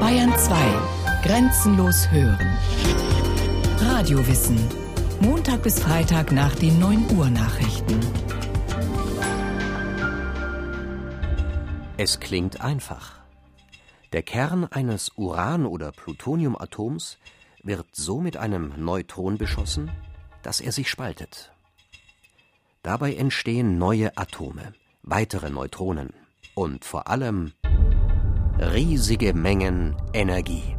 Bayern 2. Grenzenlos hören. Radiowissen. Montag bis Freitag nach den 9 Uhr Nachrichten. Es klingt einfach. Der Kern eines Uran- oder Plutoniumatoms wird so mit einem Neutron beschossen, dass er sich spaltet. Dabei entstehen neue Atome, weitere Neutronen und vor allem riesige Mengen Energie.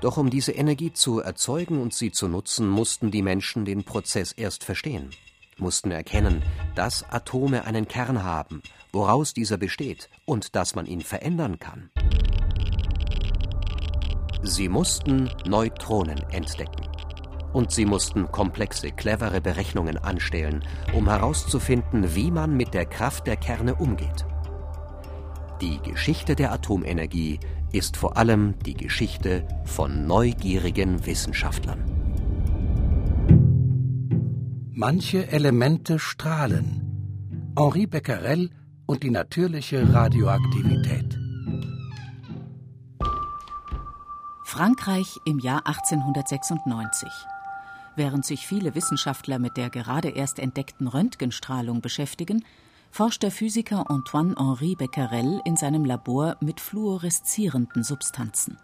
Doch um diese Energie zu erzeugen und sie zu nutzen, mussten die Menschen den Prozess erst verstehen, mussten erkennen, dass Atome einen Kern haben, woraus dieser besteht und dass man ihn verändern kann. Sie mussten Neutronen entdecken. Und sie mussten komplexe, clevere Berechnungen anstellen, um herauszufinden, wie man mit der Kraft der Kerne umgeht. Die Geschichte der Atomenergie ist vor allem die Geschichte von neugierigen Wissenschaftlern. Manche Elemente strahlen. Henri Becquerel und die natürliche Radioaktivität. Frankreich im Jahr 1896. Während sich viele Wissenschaftler mit der gerade erst entdeckten Röntgenstrahlung beschäftigen, forscht der Physiker Antoine-Henri Becquerel in seinem Labor mit fluoreszierenden Substanzen.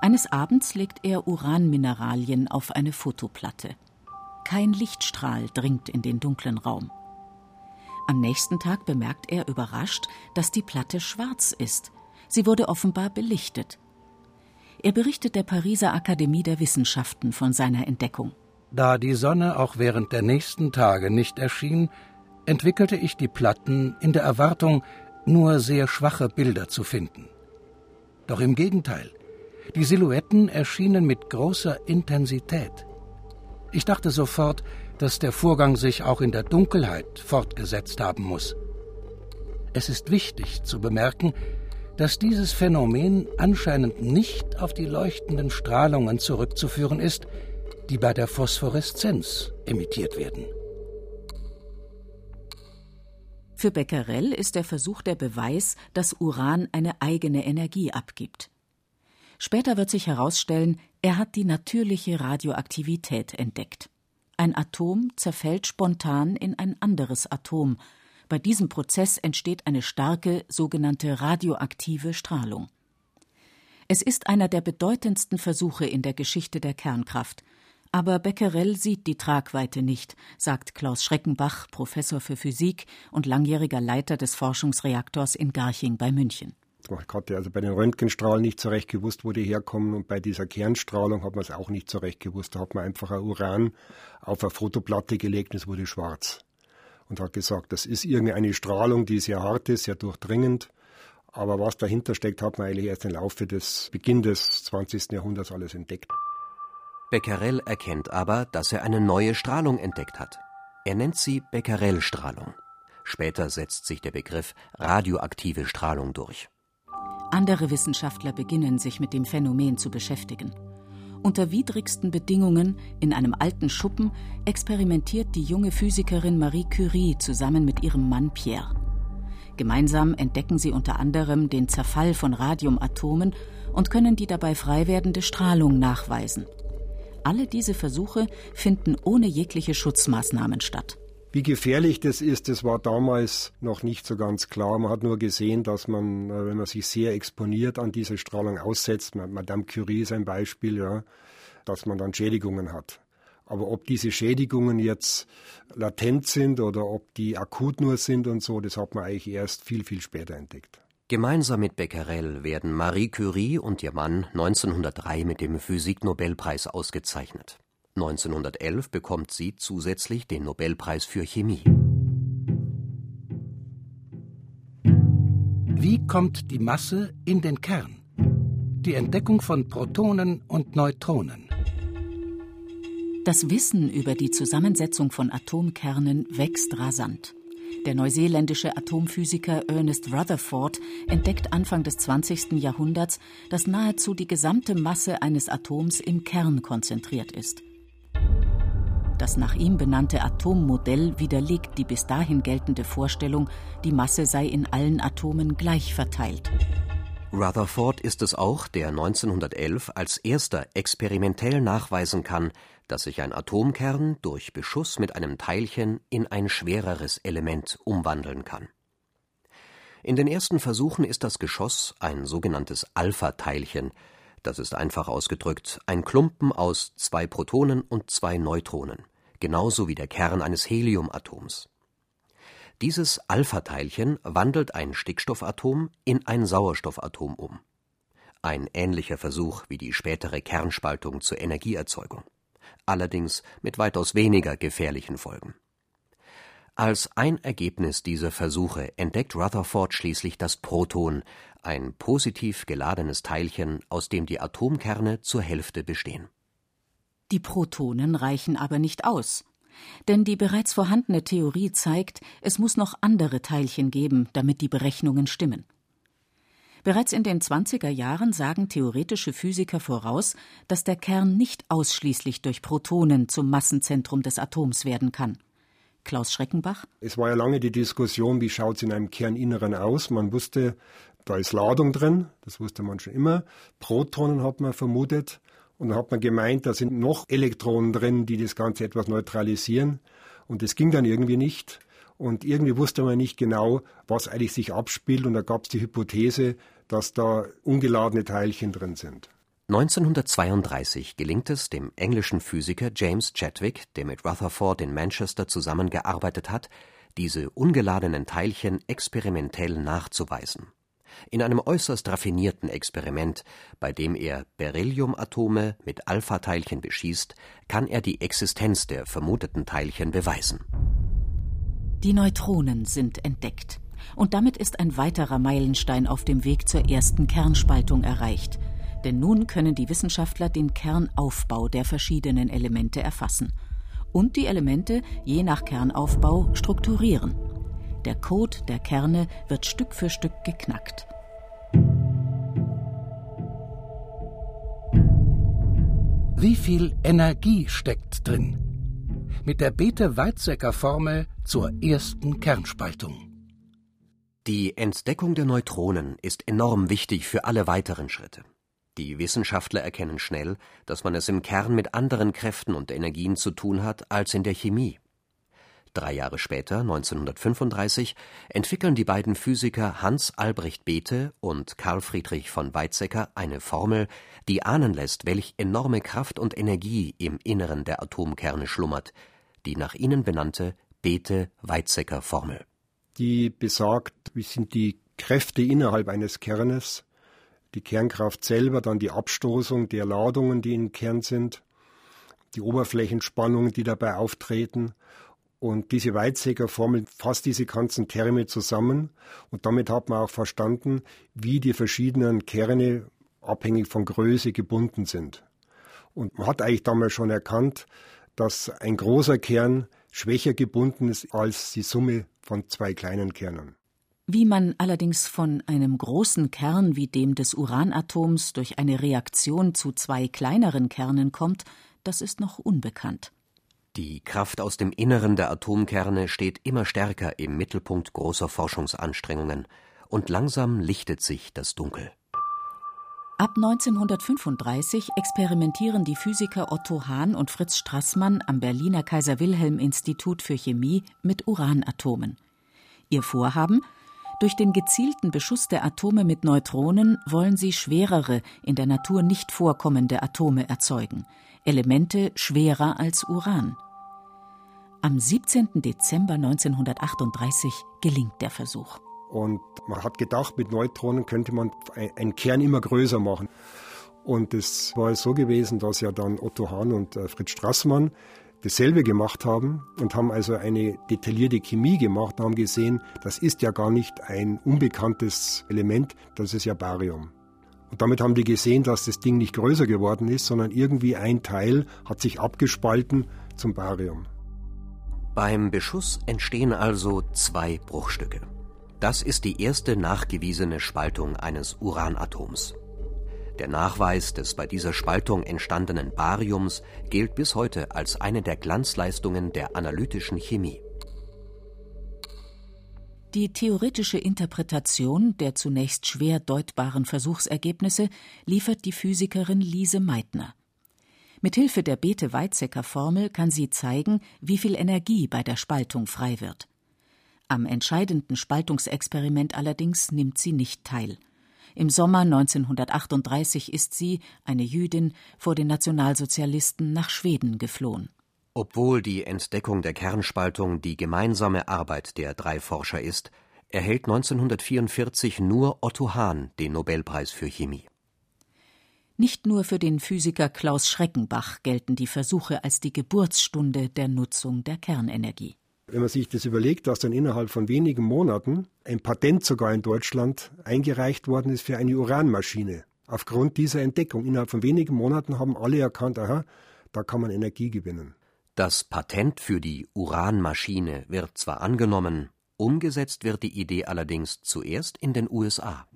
Eines Abends legt er Uranmineralien auf eine Fotoplatte. Kein Lichtstrahl dringt in den dunklen Raum. Am nächsten Tag bemerkt er überrascht, dass die Platte schwarz ist. Sie wurde offenbar belichtet. Er berichtet der Pariser Akademie der Wissenschaften von seiner Entdeckung. Da die Sonne auch während der nächsten Tage nicht erschien, entwickelte ich die Platten in der Erwartung, nur sehr schwache Bilder zu finden. Doch im Gegenteil, die Silhouetten erschienen mit großer Intensität. Ich dachte sofort, dass der Vorgang sich auch in der Dunkelheit fortgesetzt haben muss. Es ist wichtig zu bemerken, dass dieses Phänomen anscheinend nicht auf die leuchtenden Strahlungen zurückzuführen ist, die bei der Phosphoreszenz emittiert werden. Für Becquerel ist der Versuch der Beweis, dass Uran eine eigene Energie abgibt. Später wird sich herausstellen, er hat die natürliche Radioaktivität entdeckt. Ein Atom zerfällt spontan in ein anderes Atom. Bei diesem Prozess entsteht eine starke sogenannte radioaktive Strahlung. Es ist einer der bedeutendsten Versuche in der Geschichte der Kernkraft – aber Becquerel sieht die Tragweite nicht, sagt Klaus Schreckenbach, Professor für Physik und langjähriger Leiter des Forschungsreaktors in Garching bei München. Man hatte also bei den Röntgenstrahlen nicht so recht gewusst, wo die herkommen und bei dieser Kernstrahlung hat man es auch nicht so recht gewusst. Da hat man einfach ein Uran auf eine Fotoplatte gelegt und es wurde schwarz. Und hat gesagt, das ist irgendeine Strahlung, die sehr hart ist, sehr durchdringend. Aber was dahinter steckt, hat man eigentlich erst im Laufe des Beginn des 20. Jahrhunderts alles entdeckt. Becquerel erkennt aber, dass er eine neue Strahlung entdeckt hat. Er nennt sie Becquerel-Strahlung. Später setzt sich der Begriff radioaktive Strahlung durch. Andere Wissenschaftler beginnen sich mit dem Phänomen zu beschäftigen. Unter widrigsten Bedingungen in einem alten Schuppen experimentiert die junge Physikerin Marie Curie zusammen mit ihrem Mann Pierre. Gemeinsam entdecken sie unter anderem den Zerfall von Radiumatomen und können die dabei frei werdende Strahlung nachweisen. Alle diese Versuche finden ohne jegliche Schutzmaßnahmen statt. Wie gefährlich das ist, das war damals noch nicht so ganz klar. Man hat nur gesehen, dass man, äh, wenn man sich sehr exponiert an diese Strahlung aussetzt, Madame Curie ist ein Beispiel, ja, dass man dann Schädigungen hat. Aber ob diese Schädigungen jetzt latent sind oder ob die akut nur sind und so, das hat man eigentlich erst viel, viel später entdeckt. Gemeinsam mit Becquerel werden Marie Curie und ihr Mann 1903 mit dem Physiknobelpreis ausgezeichnet. 1911 bekommt sie zusätzlich den Nobelpreis für Chemie. Wie kommt die Masse in den Kern? Die Entdeckung von Protonen und Neutronen. Das Wissen über die Zusammensetzung von Atomkernen wächst rasant. Der neuseeländische Atomphysiker Ernest Rutherford entdeckt Anfang des 20. Jahrhunderts, dass nahezu die gesamte Masse eines Atoms im Kern konzentriert ist. Das nach ihm benannte Atommodell widerlegt die bis dahin geltende Vorstellung, die Masse sei in allen Atomen gleich verteilt. Rutherford ist es auch, der 1911 als erster experimentell nachweisen kann, dass sich ein Atomkern durch Beschuss mit einem Teilchen in ein schwereres Element umwandeln kann. In den ersten Versuchen ist das Geschoss ein sogenanntes Alpha-Teilchen, das ist einfach ausgedrückt ein Klumpen aus zwei Protonen und zwei Neutronen, genauso wie der Kern eines Heliumatoms. Dieses Alpha-Teilchen wandelt ein Stickstoffatom in ein Sauerstoffatom um. Ein ähnlicher Versuch wie die spätere Kernspaltung zur Energieerzeugung, allerdings mit weitaus weniger gefährlichen Folgen. Als ein Ergebnis dieser Versuche entdeckt Rutherford schließlich das Proton, ein positiv geladenes Teilchen, aus dem die Atomkerne zur Hälfte bestehen. Die Protonen reichen aber nicht aus. Denn die bereits vorhandene Theorie zeigt, es muss noch andere Teilchen geben, damit die Berechnungen stimmen. Bereits in den 20er Jahren sagen theoretische Physiker voraus, dass der Kern nicht ausschließlich durch Protonen zum Massenzentrum des Atoms werden kann. Klaus Schreckenbach. Es war ja lange die Diskussion, wie schaut es in einem Kerninneren aus. Man wusste, da ist Ladung drin, das wusste man schon immer. Protonen hat man vermutet. Und dann hat man gemeint, da sind noch Elektronen drin, die das Ganze etwas neutralisieren. Und das ging dann irgendwie nicht. Und irgendwie wusste man nicht genau, was eigentlich sich abspielt. Und da gab es die Hypothese, dass da ungeladene Teilchen drin sind. 1932 gelingt es dem englischen Physiker James Chadwick, der mit Rutherford in Manchester zusammengearbeitet hat, diese ungeladenen Teilchen experimentell nachzuweisen. In einem äußerst raffinierten Experiment, bei dem er Berylliumatome mit Alpha-Teilchen beschießt, kann er die Existenz der vermuteten Teilchen beweisen. Die Neutronen sind entdeckt. Und damit ist ein weiterer Meilenstein auf dem Weg zur ersten Kernspaltung erreicht – denn nun können die Wissenschaftler den Kernaufbau der verschiedenen Elemente erfassen und die Elemente je nach Kernaufbau strukturieren. Der Code der Kerne wird Stück für Stück geknackt. Wie viel Energie steckt drin? Mit der Bethe-Weizsäcker-Formel zur ersten Kernspaltung. Die Entdeckung der Neutronen ist enorm wichtig für alle weiteren Schritte. Die Wissenschaftler erkennen schnell, dass man es im Kern mit anderen Kräften und Energien zu tun hat als in der Chemie. Drei Jahre später, 1935, entwickeln die beiden Physiker Hans Albrecht Bethe und Carl Friedrich von Weizsäcker eine Formel, die ahnen lässt, welch enorme Kraft und Energie im Inneren der Atomkerne schlummert, die nach ihnen benannte Bethe-Weizsäcker-Formel. Die besagt, wie sind die Kräfte innerhalb eines Kernes, die Kernkraft selber, dann die Abstoßung der Ladungen, die im Kern sind, die Oberflächenspannungen, die dabei auftreten. Und diese Weizsäcker-Formel fasst diese ganzen Terme zusammen. Und damit hat man auch verstanden, wie die verschiedenen Kerne abhängig von Größe gebunden sind. Und man hat eigentlich damals schon erkannt, dass ein großer Kern schwächer gebunden ist als die Summe von zwei kleinen Kernen. Wie man allerdings von einem großen Kern wie dem des Uranatoms durch eine Reaktion zu zwei kleineren Kernen kommt, das ist noch unbekannt. Die Kraft aus dem Inneren der Atomkerne steht immer stärker im Mittelpunkt großer Forschungsanstrengungen, und langsam lichtet sich das Dunkel. Ab 1935 experimentieren die Physiker Otto Hahn und Fritz Strassmann am Berliner Kaiser Wilhelm Institut für Chemie mit Uranatomen. Ihr Vorhaben durch den gezielten Beschuss der Atome mit Neutronen wollen sie schwerere, in der Natur nicht vorkommende Atome erzeugen, Elemente schwerer als Uran. Am 17. Dezember 1938 gelingt der Versuch. Und man hat gedacht, mit Neutronen könnte man einen Kern immer größer machen. Und es war so gewesen, dass ja dann Otto Hahn und äh, Fritz Strassmann dasselbe gemacht haben und haben also eine detaillierte Chemie gemacht und haben gesehen, das ist ja gar nicht ein unbekanntes Element, das ist ja Barium. Und damit haben die gesehen, dass das Ding nicht größer geworden ist, sondern irgendwie ein Teil hat sich abgespalten zum Barium. Beim Beschuss entstehen also zwei Bruchstücke. Das ist die erste nachgewiesene Spaltung eines Uranatoms. Der Nachweis des bei dieser Spaltung entstandenen Bariums gilt bis heute als eine der Glanzleistungen der analytischen Chemie. Die theoretische Interpretation der zunächst schwer deutbaren Versuchsergebnisse liefert die Physikerin Lise Meitner. Mithilfe der Bethe-Weizsäcker-Formel kann sie zeigen, wie viel Energie bei der Spaltung frei wird. Am entscheidenden Spaltungsexperiment allerdings nimmt sie nicht teil. Im Sommer 1938 ist sie, eine Jüdin, vor den Nationalsozialisten nach Schweden geflohen. Obwohl die Entdeckung der Kernspaltung die gemeinsame Arbeit der drei Forscher ist, erhält 1944 nur Otto Hahn den Nobelpreis für Chemie. Nicht nur für den Physiker Klaus Schreckenbach gelten die Versuche als die Geburtsstunde der Nutzung der Kernenergie. Wenn man sich das überlegt, dass dann innerhalb von wenigen Monaten ein Patent sogar in Deutschland eingereicht worden ist für eine Uranmaschine. Aufgrund dieser Entdeckung innerhalb von wenigen Monaten haben alle erkannt, aha, da kann man Energie gewinnen. Das Patent für die Uranmaschine wird zwar angenommen, umgesetzt wird die Idee allerdings zuerst in den USA.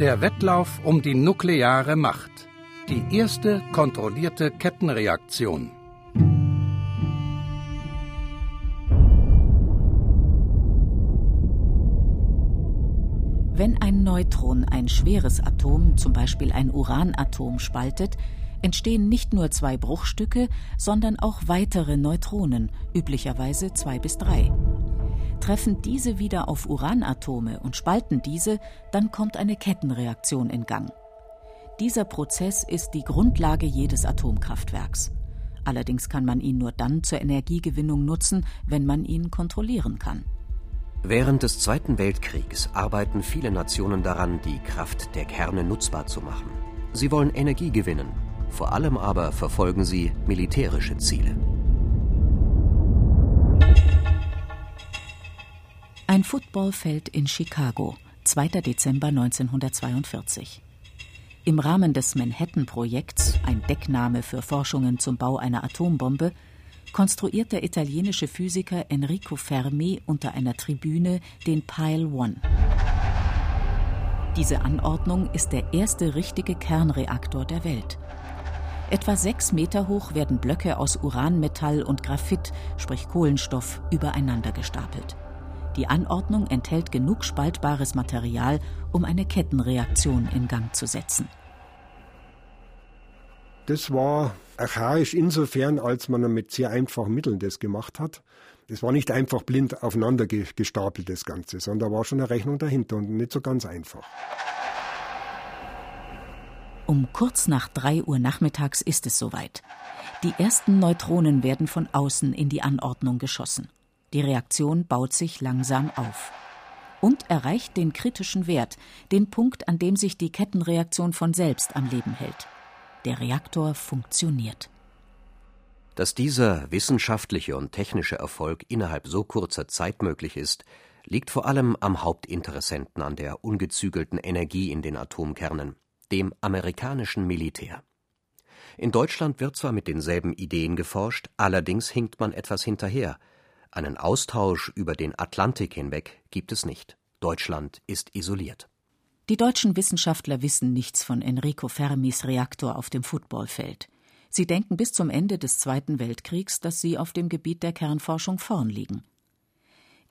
Der Wettlauf um die nukleare Macht. Die erste kontrollierte Kettenreaktion. Wenn ein Neutron ein schweres Atom, zum Beispiel ein Uranatom, spaltet, entstehen nicht nur zwei Bruchstücke, sondern auch weitere Neutronen, üblicherweise zwei bis drei. Treffen diese wieder auf Uranatome und spalten diese, dann kommt eine Kettenreaktion in Gang. Dieser Prozess ist die Grundlage jedes Atomkraftwerks. Allerdings kann man ihn nur dann zur Energiegewinnung nutzen, wenn man ihn kontrollieren kann. Während des Zweiten Weltkriegs arbeiten viele Nationen daran, die Kraft der Kerne nutzbar zu machen. Sie wollen Energie gewinnen, vor allem aber verfolgen sie militärische Ziele. Ein Footballfeld in Chicago, 2. Dezember 1942. Im Rahmen des Manhattan-Projekts, ein Deckname für Forschungen zum Bau einer Atombombe, konstruiert der italienische Physiker Enrico Fermi unter einer Tribüne den Pile One. Diese Anordnung ist der erste richtige Kernreaktor der Welt. Etwa sechs Meter hoch werden Blöcke aus Uranmetall und Graphit, sprich Kohlenstoff, übereinander gestapelt. Die Anordnung enthält genug spaltbares Material, um eine Kettenreaktion in Gang zu setzen. Das war archaisch insofern, als man mit sehr einfachen Mitteln das gemacht hat. Es war nicht einfach blind aufeinander gestapelt, das Ganze, sondern da war schon eine Rechnung dahinter und nicht so ganz einfach. Um kurz nach drei Uhr nachmittags ist es soweit. Die ersten Neutronen werden von außen in die Anordnung geschossen. Die Reaktion baut sich langsam auf und erreicht den kritischen Wert, den Punkt, an dem sich die Kettenreaktion von selbst am Leben hält. Der Reaktor funktioniert. Dass dieser wissenschaftliche und technische Erfolg innerhalb so kurzer Zeit möglich ist, liegt vor allem am Hauptinteressenten an der ungezügelten Energie in den Atomkernen, dem amerikanischen Militär. In Deutschland wird zwar mit denselben Ideen geforscht, allerdings hinkt man etwas hinterher. Einen Austausch über den Atlantik hinweg gibt es nicht. Deutschland ist isoliert. Die deutschen Wissenschaftler wissen nichts von Enrico Fermis Reaktor auf dem Footballfeld. Sie denken bis zum Ende des Zweiten Weltkriegs, dass sie auf dem Gebiet der Kernforschung vorn liegen.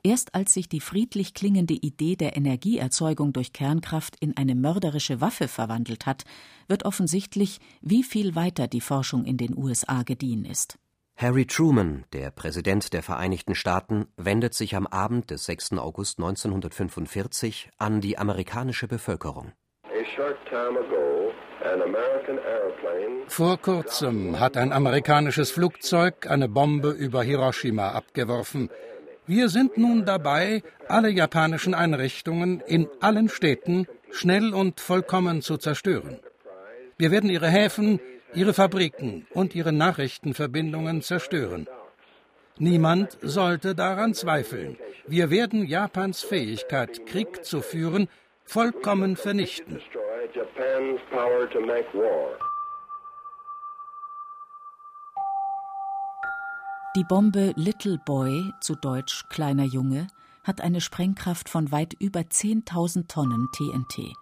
Erst als sich die friedlich klingende Idee der Energieerzeugung durch Kernkraft in eine mörderische Waffe verwandelt hat, wird offensichtlich, wie viel weiter die Forschung in den USA gediehen ist. Harry Truman, der Präsident der Vereinigten Staaten, wendet sich am Abend des 6. August 1945 an die amerikanische Bevölkerung. Vor kurzem hat ein amerikanisches Flugzeug eine Bombe über Hiroshima abgeworfen. Wir sind nun dabei, alle japanischen Einrichtungen in allen Städten schnell und vollkommen zu zerstören. Wir werden ihre Häfen, ihre Fabriken und ihre Nachrichtenverbindungen zerstören. Niemand sollte daran zweifeln. Wir werden Japans Fähigkeit, Krieg zu führen, vollkommen vernichten. Die Bombe Little Boy, zu Deutsch kleiner Junge, hat eine Sprengkraft von weit über 10.000 Tonnen TNT.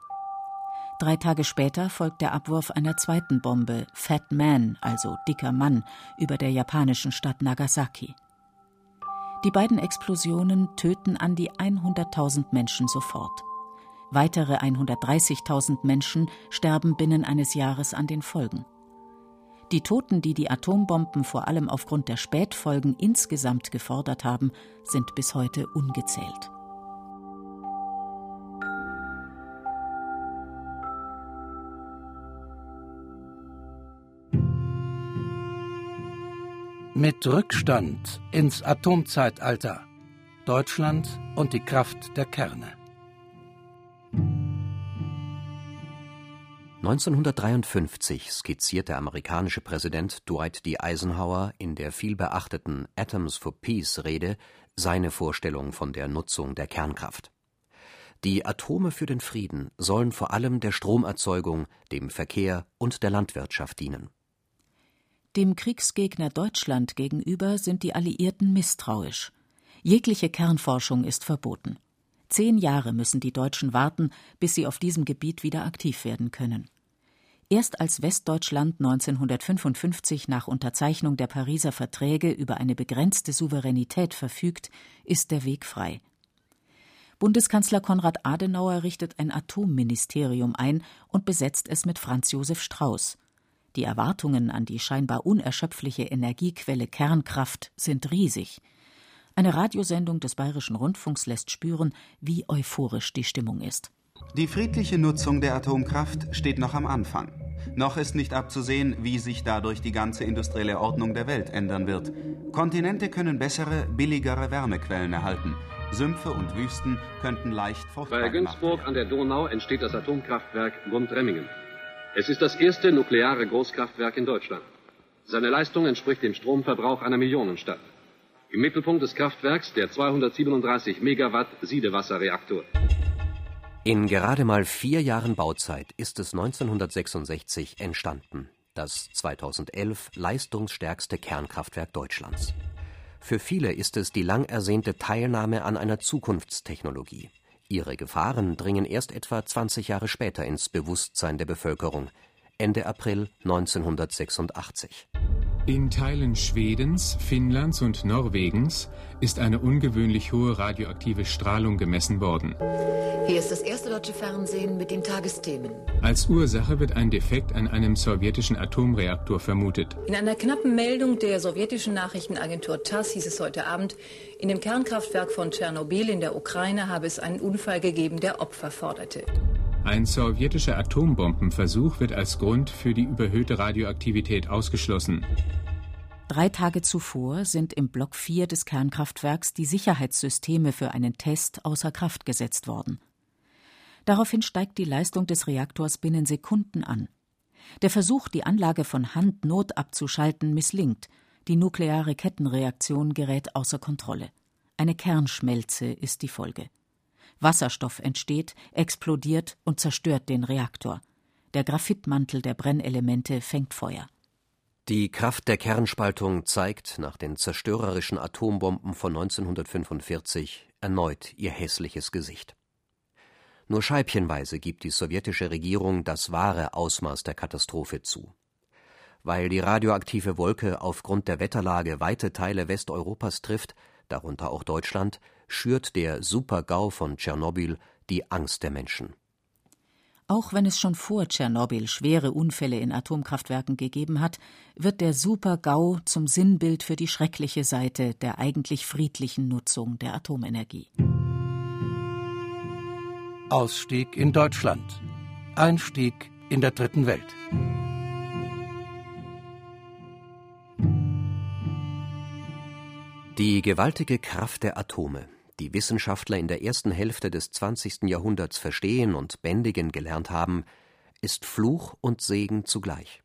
Drei Tage später folgt der Abwurf einer zweiten Bombe, Fat Man, also dicker Mann, über der japanischen Stadt Nagasaki. Die beiden Explosionen töten an die 100.000 Menschen sofort. Weitere 130.000 Menschen sterben binnen eines Jahres an den Folgen. Die Toten, die die Atombomben vor allem aufgrund der Spätfolgen insgesamt gefordert haben, sind bis heute ungezählt. Mit Rückstand ins Atomzeitalter. Deutschland und die Kraft der Kerne. 1953 skizziert der amerikanische Präsident Dwight D. Eisenhower in der vielbeachteten Atoms for Peace Rede seine Vorstellung von der Nutzung der Kernkraft. Die Atome für den Frieden sollen vor allem der Stromerzeugung, dem Verkehr und der Landwirtschaft dienen. Dem Kriegsgegner Deutschland gegenüber sind die Alliierten misstrauisch. Jegliche Kernforschung ist verboten. Zehn Jahre müssen die Deutschen warten, bis sie auf diesem Gebiet wieder aktiv werden können. Erst als Westdeutschland 1955 nach Unterzeichnung der Pariser Verträge über eine begrenzte Souveränität verfügt, ist der Weg frei. Bundeskanzler Konrad Adenauer richtet ein Atomministerium ein und besetzt es mit Franz Josef Strauß. Die Erwartungen an die scheinbar unerschöpfliche Energiequelle Kernkraft sind riesig. Eine Radiosendung des Bayerischen Rundfunks lässt spüren, wie euphorisch die Stimmung ist. Die friedliche Nutzung der Atomkraft steht noch am Anfang. Noch ist nicht abzusehen, wie sich dadurch die ganze industrielle Ordnung der Welt ändern wird. Kontinente können bessere, billigere Wärmequellen erhalten. Sümpfe und Wüsten könnten leicht fruchtbar Bei Günzburg an der Donau entsteht das Atomkraftwerk Gundremmingen. Es ist das erste nukleare Großkraftwerk in Deutschland. Seine Leistung entspricht dem Stromverbrauch einer Millionenstadt. Im Mittelpunkt des Kraftwerks der 237 Megawatt Siedewasserreaktor. In gerade mal vier Jahren Bauzeit ist es 1966 entstanden, das 2011 leistungsstärkste Kernkraftwerk Deutschlands. Für viele ist es die lang ersehnte Teilnahme an einer Zukunftstechnologie. Ihre Gefahren dringen erst etwa 20 Jahre später ins Bewusstsein der Bevölkerung, Ende April 1986. In Teilen Schwedens, Finnlands und Norwegens ist eine ungewöhnlich hohe radioaktive Strahlung gemessen worden. Hier ist das erste deutsche Fernsehen mit den Tagesthemen. Als Ursache wird ein Defekt an einem sowjetischen Atomreaktor vermutet. In einer knappen Meldung der sowjetischen Nachrichtenagentur TASS hieß es heute Abend, in dem Kernkraftwerk von Tschernobyl in der Ukraine habe es einen Unfall gegeben, der Opfer forderte. Ein sowjetischer Atombombenversuch wird als Grund für die überhöhte Radioaktivität ausgeschlossen. Drei Tage zuvor sind im Block 4 des Kernkraftwerks die Sicherheitssysteme für einen Test außer Kraft gesetzt worden. Daraufhin steigt die Leistung des Reaktors binnen Sekunden an. Der Versuch, die Anlage von Hand not abzuschalten, misslingt. Die nukleare Kettenreaktion gerät außer Kontrolle. Eine Kernschmelze ist die Folge. Wasserstoff entsteht, explodiert und zerstört den Reaktor. Der Graphitmantel der Brennelemente fängt Feuer. Die Kraft der Kernspaltung zeigt nach den zerstörerischen Atombomben von 1945 erneut ihr hässliches Gesicht. Nur scheibchenweise gibt die sowjetische Regierung das wahre Ausmaß der Katastrophe zu. Weil die radioaktive Wolke aufgrund der Wetterlage weite Teile Westeuropas trifft, darunter auch Deutschland, schürt der Super-GAU von Tschernobyl die Angst der Menschen. Auch wenn es schon vor Tschernobyl schwere Unfälle in Atomkraftwerken gegeben hat, wird der Super-GAU zum Sinnbild für die schreckliche Seite der eigentlich friedlichen Nutzung der Atomenergie. Ausstieg in Deutschland. Einstieg in der dritten Welt. Die gewaltige Kraft der Atome, die Wissenschaftler in der ersten Hälfte des 20. Jahrhunderts verstehen und bändigen gelernt haben, ist Fluch und Segen zugleich.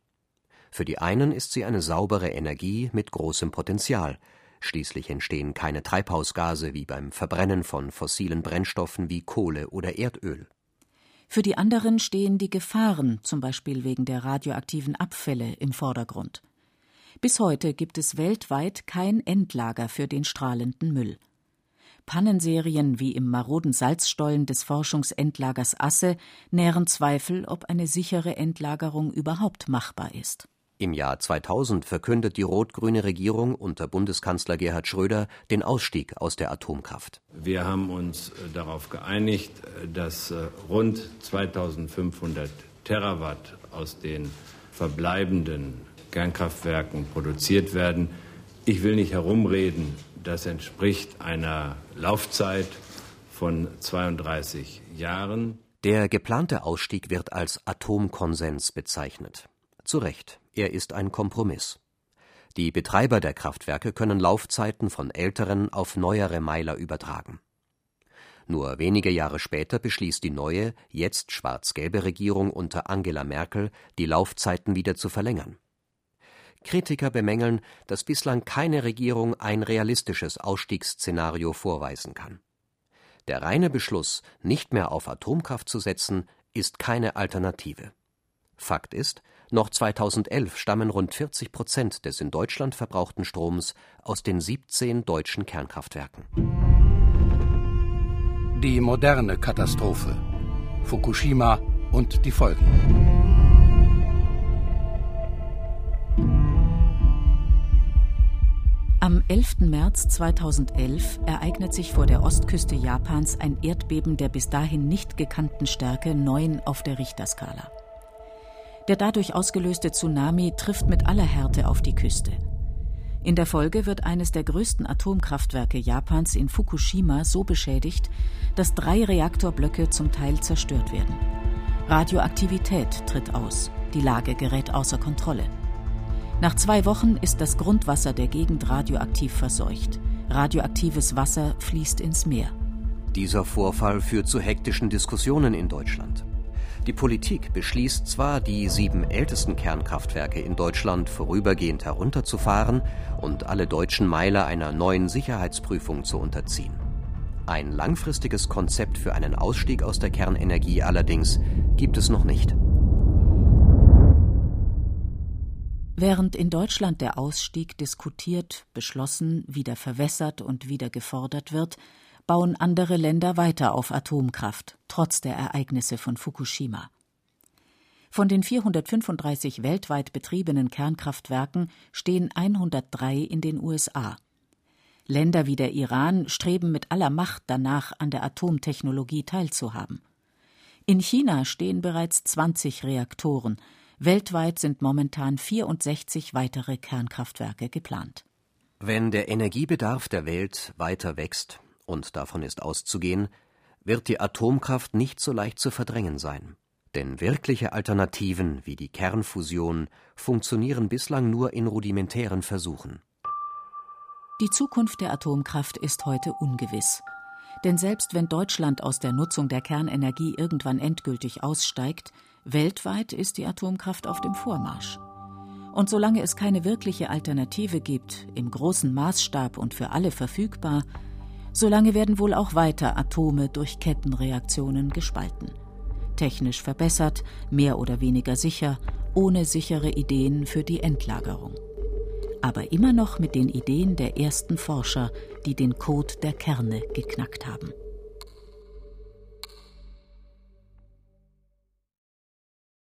Für die einen ist sie eine saubere Energie mit großem Potenzial. Schließlich entstehen keine Treibhausgase wie beim Verbrennen von fossilen Brennstoffen wie Kohle oder Erdöl. Für die anderen stehen die Gefahren, zum Beispiel wegen der radioaktiven Abfälle, im Vordergrund. Bis heute gibt es weltweit kein Endlager für den strahlenden Müll. Pannenserien wie im maroden Salzstollen des Forschungsendlagers Asse nähren Zweifel, ob eine sichere Endlagerung überhaupt machbar ist. Im Jahr 2000 verkündet die rot-grüne Regierung unter Bundeskanzler Gerhard Schröder den Ausstieg aus der Atomkraft. Wir haben uns äh, darauf geeinigt, äh, dass äh, rund 2500 Terawatt aus den verbleibenden Kernkraftwerken produziert werden. Ich will nicht herumreden. Das entspricht einer Laufzeit von 32 Jahren. Der geplante Ausstieg wird als Atomkonsens bezeichnet. Zu Recht, er ist ein Kompromiss. Die Betreiber der Kraftwerke können Laufzeiten von älteren auf neuere Meiler übertragen. Nur wenige Jahre später beschließt die neue, jetzt schwarz-gelbe Regierung unter Angela Merkel, die Laufzeiten wieder zu verlängern. Kritiker bemängeln, dass bislang keine Regierung ein realistisches Ausstiegsszenario vorweisen kann. Der reine Beschluss, nicht mehr auf Atomkraft zu setzen, ist keine Alternative. Fakt ist, noch 2011 stammen rund 40 Prozent des in Deutschland verbrauchten Stroms aus den 17 deutschen Kernkraftwerken. Die moderne Katastrophe. Fukushima und die Folgen. Am 11. März 2011 ereignet sich vor der Ostküste Japans ein Erdbeben der bis dahin nicht gekannten Stärke 9 auf der Richterskala. Der dadurch ausgelöste Tsunami trifft mit aller Härte auf die Küste. In der Folge wird eines der größten Atomkraftwerke Japans in Fukushima so beschädigt, dass drei Reaktorblöcke zum Teil zerstört werden. Radioaktivität tritt aus, die Lage gerät außer Kontrolle. Nach zwei Wochen ist das Grundwasser der Gegend radioaktiv verseucht. Radioaktives Wasser fließt ins Meer. Dieser Vorfall führt zu hektischen Diskussionen in Deutschland. Die Politik beschließt zwar, die sieben ältesten Kernkraftwerke in Deutschland vorübergehend herunterzufahren und alle deutschen Meiler einer neuen Sicherheitsprüfung zu unterziehen. Ein langfristiges Konzept für einen Ausstieg aus der Kernenergie allerdings gibt es noch nicht. Während in Deutschland der Ausstieg diskutiert, beschlossen, wieder verwässert und wieder gefordert wird, bauen andere Länder weiter auf Atomkraft, trotz der Ereignisse von Fukushima. Von den 435 weltweit betriebenen Kernkraftwerken stehen 103 in den USA. Länder wie der Iran streben mit aller Macht danach, an der Atomtechnologie teilzuhaben. In China stehen bereits 20 Reaktoren, Weltweit sind momentan 64 weitere Kernkraftwerke geplant. Wenn der Energiebedarf der Welt weiter wächst, und davon ist auszugehen, wird die Atomkraft nicht so leicht zu verdrängen sein. Denn wirkliche Alternativen wie die Kernfusion funktionieren bislang nur in rudimentären Versuchen. Die Zukunft der Atomkraft ist heute ungewiss. Denn selbst wenn Deutschland aus der Nutzung der Kernenergie irgendwann endgültig aussteigt, Weltweit ist die Atomkraft auf dem Vormarsch. Und solange es keine wirkliche Alternative gibt, im großen Maßstab und für alle verfügbar, solange werden wohl auch weiter Atome durch Kettenreaktionen gespalten. Technisch verbessert, mehr oder weniger sicher, ohne sichere Ideen für die Endlagerung. Aber immer noch mit den Ideen der ersten Forscher, die den Code der Kerne geknackt haben.